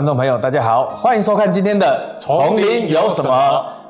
观众朋友，大家好，欢迎收看今天的《丛林有什么》。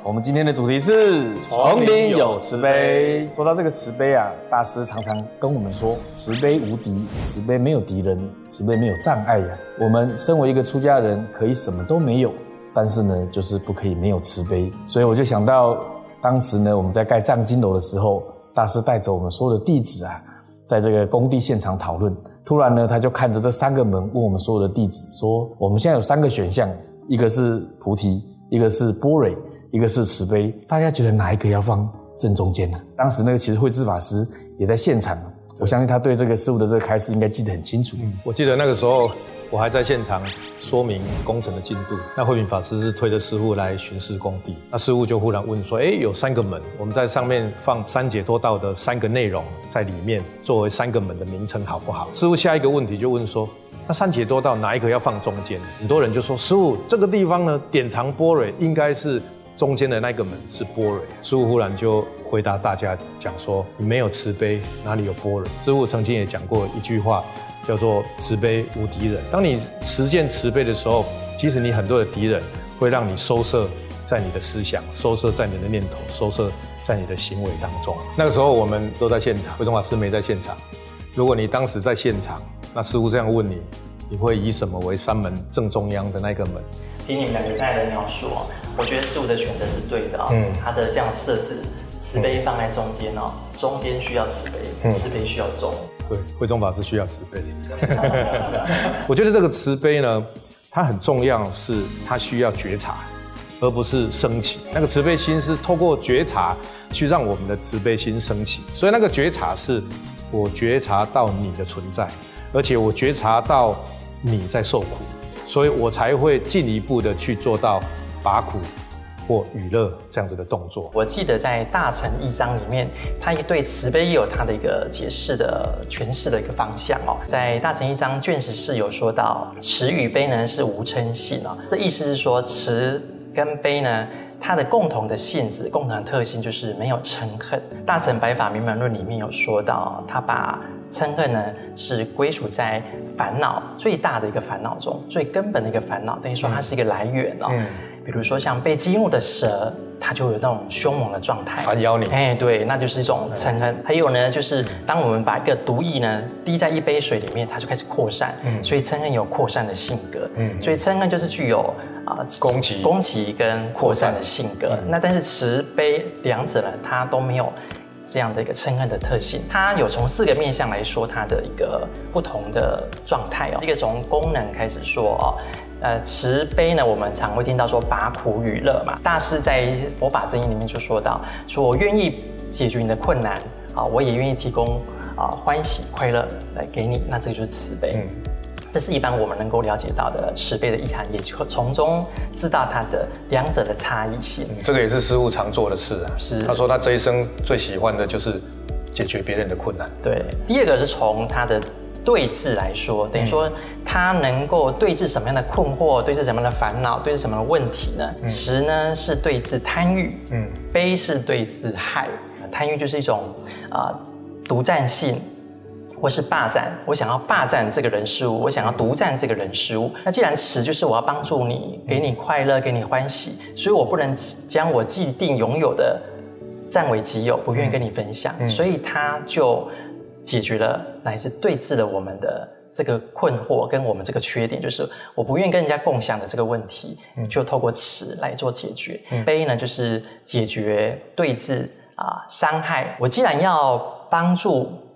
我们今天的主题是“丛林有慈悲”。说到这个慈悲啊，大师常常跟我们说：“慈悲无敌，慈悲没有敌人，慈悲没有障碍呀。”我们身为一个出家人，可以什么都没有，但是呢，就是不可以没有慈悲。所以我就想到，当时呢，我们在盖藏经楼的时候，大师带着我们所有的弟子啊，在这个工地现场讨论。突然呢，他就看着这三个门，问我们所有的弟子说：“我们现在有三个选项，一个是菩提，一个是波蕊，一个是慈悲。大家觉得哪一个要放正中间呢？”当时那个其实慧智法师也在现场，我相信他对这个师傅的这个开示应该记得很清楚。我记得那个时候。我还在现场说明工程的进度。那慧敏法师是推着师傅来巡视工地。那师傅就忽然问说：“哎，有三个门，我们在上面放三解脱道的三个内容在里面，作为三个门的名称好不好？”师傅下一个问题就问说：“那三解脱道哪一个要放中间？”很多人就说：“师傅，这个地方呢，典藏般若应该是中间的那个门是般若。”师傅忽然就回答大家讲说：“你没有慈悲，哪里有般若？”师傅曾经也讲过一句话。叫做慈悲无敌人。当你实践慈悲的时候，即使你很多的敌人会让你收摄在你的思想，收摄在你的念头，收摄在你的行为当中。那个时候我们都在现场，慧中法师没在现场。如果你当时在现场，那师傅这样问你，你会以什么为三门正中央的那个门？听你们两个在的描述哦，我觉得师傅的选择是对的啊。嗯，他的这样设置，慈悲放在中间哦，中间需要慈悲，慈悲需要中。对，慧中法师需要慈悲。我觉得这个慈悲呢，它很重要，是它需要觉察，而不是升起。那个慈悲心是透过觉察去让我们的慈悲心升起。所以那个觉察是，我觉察到你的存在，而且我觉察到你在受苦，所以我才会进一步的去做到拔苦。或娱乐这样子的动作，我记得在大乘一章里面，他也对慈悲也有他的一个解释的诠释的一个方向哦。在大乘一章卷十四有说到，慈与悲呢是无嗔性哦，这意思是说慈跟悲呢，它的共同的性质、共同的特性就是没有嗔恨。大乘白法明门论里面有说到，他把嗔恨呢是归属在烦恼最大的一个烦恼中，最根本的一个烦恼，等于说它是一个来源哦。比如说像被激怒的蛇，它就有那种凶猛的状态，反咬你。哎，对，那就是一种嗔恨。还有呢，就是当我们把一个毒液呢滴在一杯水里面，它就开始扩散。嗯，所以嗔恨有扩散的性格。嗯，所以嗔恨就是具有啊攻击、攻击跟扩散的性格。那但是慈悲两者呢，它都没有这样的一个嗔恨的特性。它有从四个面向来说它的一个不同的状态哦。一个从功能开始说哦。呃，慈悲呢，我们常会听到说拔苦与乐嘛。大师在佛法真义里面就说到，说我愿意解决你的困难啊，我也愿意提供啊欢喜快乐来给你，那这就是慈悲。嗯，这是一般我们能够了解到的慈悲的意涵，也就从中知道它的两者的差异性。这个也是师傅常做的事啊。是，他说他这一生最喜欢的就是解决别人的困难。对，第二个是从他的。对峙来说，等于说他能够对峙什么样的困惑，对峙什么样的烦恼，对峙什么样的问题呢？慈呢是对峙贪欲，嗯，悲是对峙害。贪欲就是一种啊独占性，或是霸占。我想要霸占这个人事物，我想要独占这个人事物。那既然慈就是我要帮助你，给你快乐，给你欢喜，所以我不能将我既定拥有的占为己有，不愿意跟你分享，所以他就。解决了乃至对峙了我们的这个困惑跟我们这个缺点，就是我不愿意跟人家共享的这个问题，就透过词来做解决。悲呢，就是解决对峙啊伤害。我既然要帮助。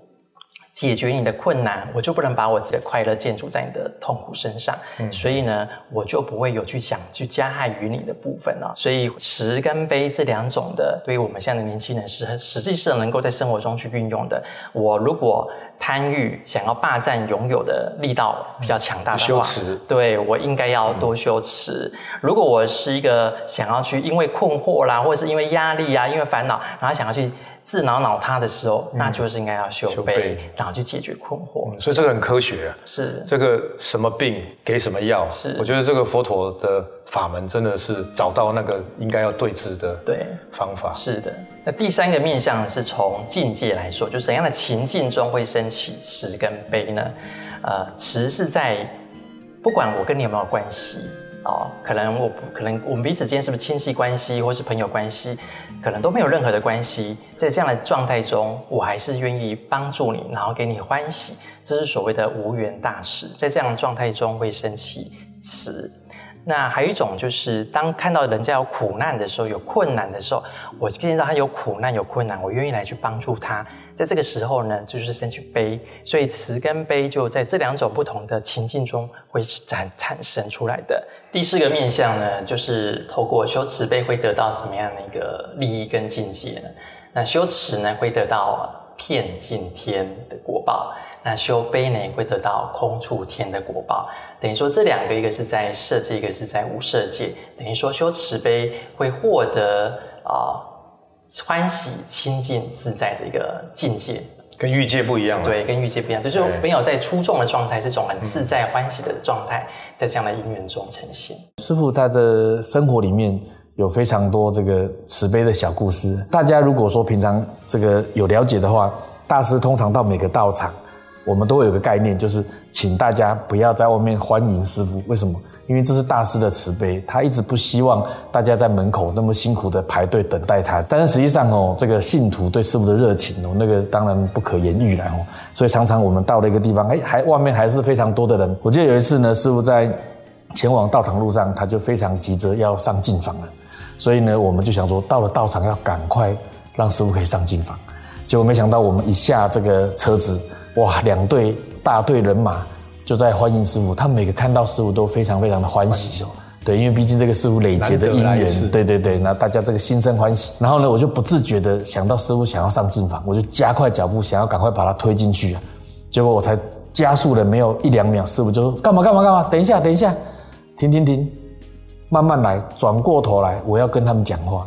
解决你的困难，我就不能把我自己的快乐建筑在你的痛苦身上，所以呢，我就不会有去想去加害于你的部分了。所以慈跟悲这两种的，对于我们现在的年轻人是实际是能够在生活中去运用的。我如果贪欲想要霸占拥有的力道比较强大的话，对我应该要多修持。如果我是一个想要去因为困惑啦，或者是因为压力啊，因为烦恼，然后想要去。自恼恼他的时候，那就是应该要修悲，然后去解决困惑。所以这个很科学啊。是这个什么病给什么药？是我觉得这个佛陀的法门真的是找到那个应该要对治的对方法。是的。那第三个面向是从境界来说，就怎样的情境中会升起慈跟悲呢？呃，慈是在不管我跟你有没有关系。哦，可能我可能我们彼此间是不是亲戚关系，或是朋友关系，可能都没有任何的关系。在这样的状态中，我还是愿意帮助你，然后给你欢喜，这是所谓的无缘大事。在这样的状态中会升起慈。那还有一种就是，当看到人家有苦难的时候，有困难的时候，我见到他有苦难有困难，我愿意来去帮助他。在这个时候呢，就是生起悲，所以慈跟悲就在这两种不同的情境中会产产生出来的。第四个面向呢，就是透过修慈悲会得到什么样的一个利益跟境界呢？那修慈呢会得到片尽天的果报，那修悲呢会得到空处天的果报。等于说这两个，一个是在色界，一个是在无色界。等于说修慈悲会获得啊。欢喜、清净、自在的一个境界，跟欲界不一样。对，跟欲界不一样。就是没有在出众的状态，这种很自在、欢喜的状态，在这样的因缘中呈现。师傅在这生活里面有非常多这个慈悲的小故事。大家如果说平常这个有了解的话，大师通常到每个道场，我们都会有个概念，就是请大家不要在外面欢迎师傅。为什么？因为这是大师的慈悲，他一直不希望大家在门口那么辛苦的排队等待他。但是实际上哦，这个信徒对师傅的热情哦，那个当然不可言喻了哦。所以常常我们到了一个地方，哎，还外面还是非常多的人。我记得有一次呢，师傅在前往道场路上，他就非常急着要上进房了。所以呢，我们就想说，到了道场要赶快让师傅可以上进房。结果没想到，我们一下这个车子，哇，两队大队人马。就在欢迎师傅，他每个看到师傅都非常非常的欢喜哦。对，因为毕竟这个师傅累劫的因缘，对对对，那大家这个心生欢喜。然后呢，我就不自觉的想到师傅想要上进房，我就加快脚步，想要赶快把他推进去啊。结果我才加速了没有一两秒，师傅就说干嘛干嘛干嘛，等一下等一下，停停停，慢慢来，转过头来，我要跟他们讲话。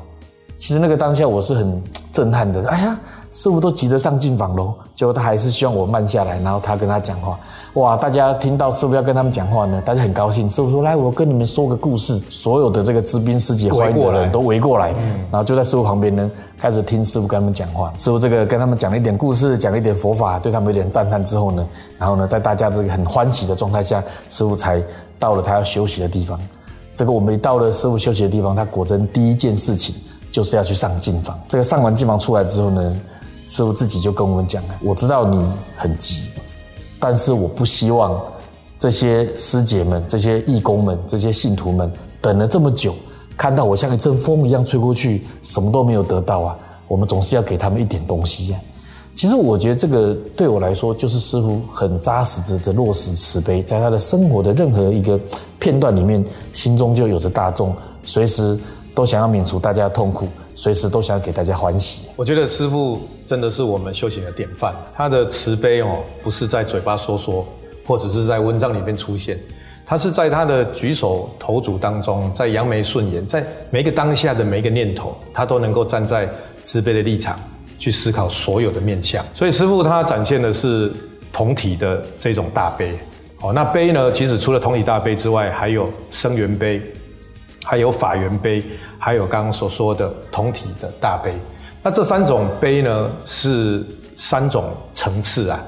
其实那个当下我是很震撼的，哎呀。师傅都急着上进房喽，结果他还是希望我慢下来，然后他跟他讲话。哇，大家听到师傅要跟他们讲话呢，大家很高兴。师傅说：“来，我跟你们说个故事。”所有的这个知兵师姐欢迎的人都围过来，然后就在师傅旁边呢，开始听师傅跟他们讲话。师傅这个跟他们讲了一点故事，讲了一点佛法，对他们有点赞叹之后呢，然后呢，在大家这个很欢喜的状态下，师傅才到了他要休息的地方。这个我们一到了师傅休息的地方，他果真第一件事情就是要去上进房。这个上完进房出来之后呢？师傅自己就跟我们讲，我知道你很急，但是我不希望这些师姐们、这些义工们、这些信徒们等了这么久，看到我像一阵风一样吹过去，什么都没有得到啊！我们总是要给他们一点东西呀。其实我觉得这个对我来说，就是师傅很扎实的在落实慈悲，在他的生活的任何一个片段里面，心中就有着大众，随时都想要免除大家的痛苦。随时都想给大家欢喜。我觉得师傅真的是我们修行的典范。他的慈悲哦，不是在嘴巴说说，或者是在文章里面出现，他是在他的举手投足当中，在扬眉顺眼，在每一个当下的每一个念头，他都能够站在慈悲的立场去思考所有的面相。所以师傅他展现的是同体的这种大悲。哦，那悲呢，其实除了同体大悲之外，还有生缘悲。还有法源悲，还有刚刚所说的同体的大悲。那这三种悲呢，是三种层次啊。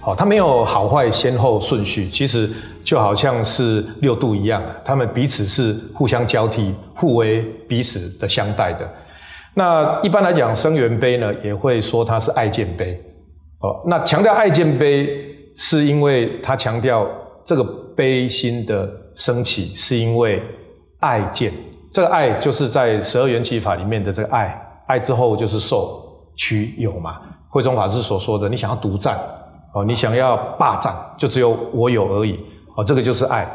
好，它没有好坏先后顺序，其实就好像是六度一样，他们彼此是互相交替、互为彼此的相待的。那一般来讲，生缘悲呢，也会说它是爱见悲。哦，那强调爱见悲，是因为它强调这个悲心的升起，是因为。爱见，这个爱就是在十二缘起法里面的这个爱，爱之后就是受取有嘛。慧中法师所说的，你想要独占哦，你想要霸占，就只有我有而已哦，这个就是爱。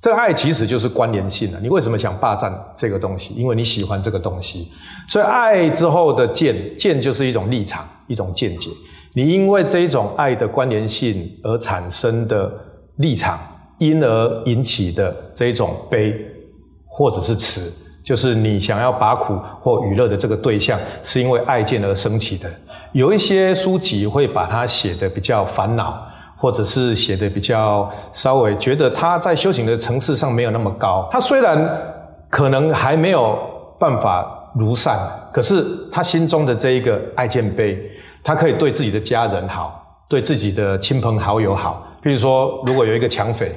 这个爱其实就是关联性的。你为什么想霸占这个东西？因为你喜欢这个东西。所以爱之后的见，见就是一种立场，一种见解。你因为这一种爱的关联性而产生的立场，因而引起的这一种悲。或者是慈，就是你想要把苦或娱乐的这个对象，是因为爱见而升起的。有一些书籍会把它写的比较烦恼，或者是写的比较稍微觉得他在修行的层次上没有那么高。他虽然可能还没有办法如善，可是他心中的这一个爱见悲，他可以对自己的家人好，对自己的亲朋好友好。比如说，如果有一个抢匪。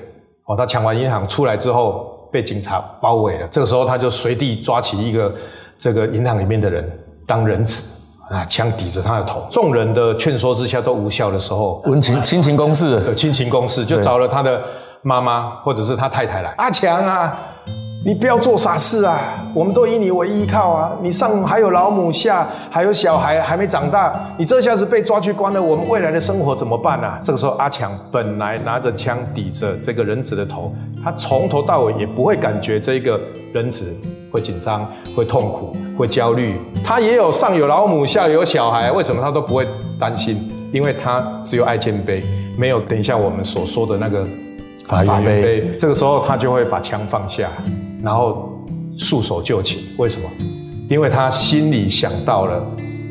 哦，他抢完银行出来之后被警察包围了，这个时候他就随地抓起一个这个银行里面的人当人质。啊！枪抵着他的头，众人的劝说之下都无效的时候，温情亲情攻势，亲情攻势就找了他的妈妈或者是他太太来。阿强啊，你不要做傻事啊！我们都以你为依靠啊！你上还有老母，下还有小孩还没长大，你这下子被抓去关了，我们未来的生活怎么办啊？这个时候，阿强本来拿着枪抵着这个人质的头，他从头到尾也不会感觉这个人质。会紧张，会痛苦，会焦虑。他也有上有老母，下有小孩，为什么他都不会担心？因为他只有爱谦卑，没有等一下我们所说的那个法源杯。这个时候他就会把枪放下，然后束手就擒。为什么？因为他心里想到了，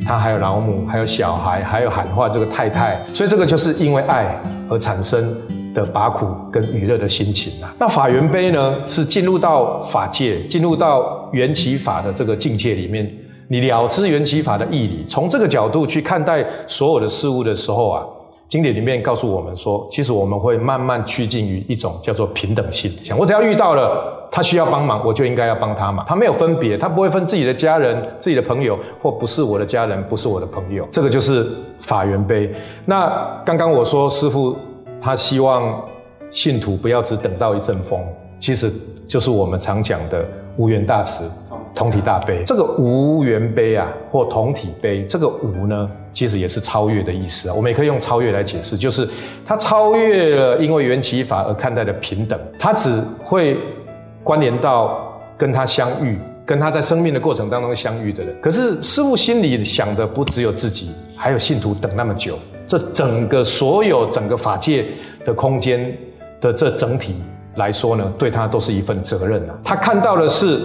他还有老母，还有小孩，还有喊话这个太太，所以这个就是因为爱而产生。的拔苦跟娱乐的心情啊，那法缘杯呢，是进入到法界，进入到缘起法的这个境界里面，你了知缘起法的义理，从这个角度去看待所有的事物的时候啊，经典里面告诉我们说，其实我们会慢慢趋近于一种叫做平等性。想我只要遇到了他需要帮忙，我就应该要帮他嘛，他没有分别，他不会分自己的家人、自己的朋友或不是我的家人，不是我的朋友，这个就是法缘碑。那刚刚我说师傅。他希望信徒不要只等到一阵风，其实就是我们常讲的无缘大慈、同体大悲。这个无缘悲啊，或同体悲，这个无呢，其实也是超越的意思啊。我们也可以用超越来解释，就是他超越了因为缘起法而看待的平等，他只会关联到跟他相遇、跟他在生命的过程当中相遇的人。可是师父心里想的不只有自己，还有信徒等那么久。这整个所有整个法界的空间的这整体来说呢，对他都是一份责任啊。他看到的是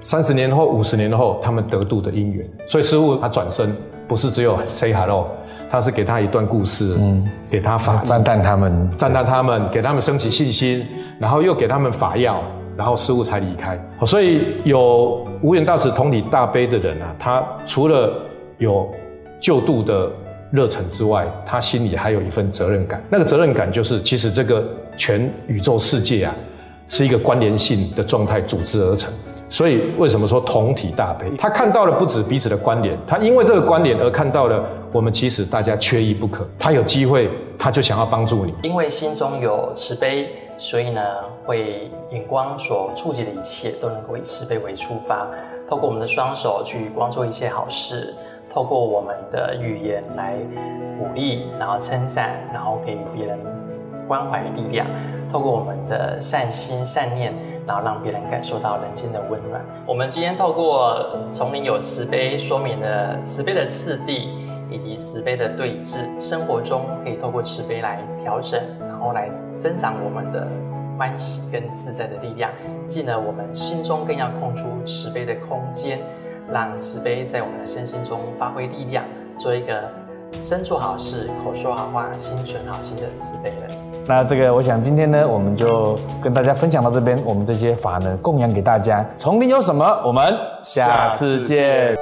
三十年后、五十年后他们得度的因缘，所以师傅他转身不是只有 say hello，他是给他一段故事，嗯，给他法赞叹他们，赞叹他们，给他们升起信心，然后又给他们法药，然后师傅才离开。所以有无缘大慈、同体大悲的人啊，他除了有救度的。热忱之外，他心里还有一份责任感。那个责任感就是，其实这个全宇宙世界啊，是一个关联性的状态组织而成。所以，为什么说同体大悲？他看到了不止彼此的关联，他因为这个关联而看到了我们其实大家缺一不可。他有机会，他就想要帮助你。因为心中有慈悲，所以呢，会眼光所触及的一切都能够以慈悲为出发，透过我们的双手去光做一些好事。透过我们的语言来鼓励，然后称赞，然后给予别人关怀力量。透过我们的善心善念，然后让别人感受到人间的温暖。我们今天透过丛林有慈悲，说明了慈悲的次第以及慈悲的对峙。生活中可以透过慈悲来调整，然后来增长我们的欢喜跟自在的力量。进而我们心中更要空出慈悲的空间。让慈悲在我们的身心中发挥力量，做一个身做好事、口说好话、心存好心的慈悲人。那这个，我想今天呢，我们就跟大家分享到这边，我们这些法呢，供养给大家。丛林有什么？我们下次见。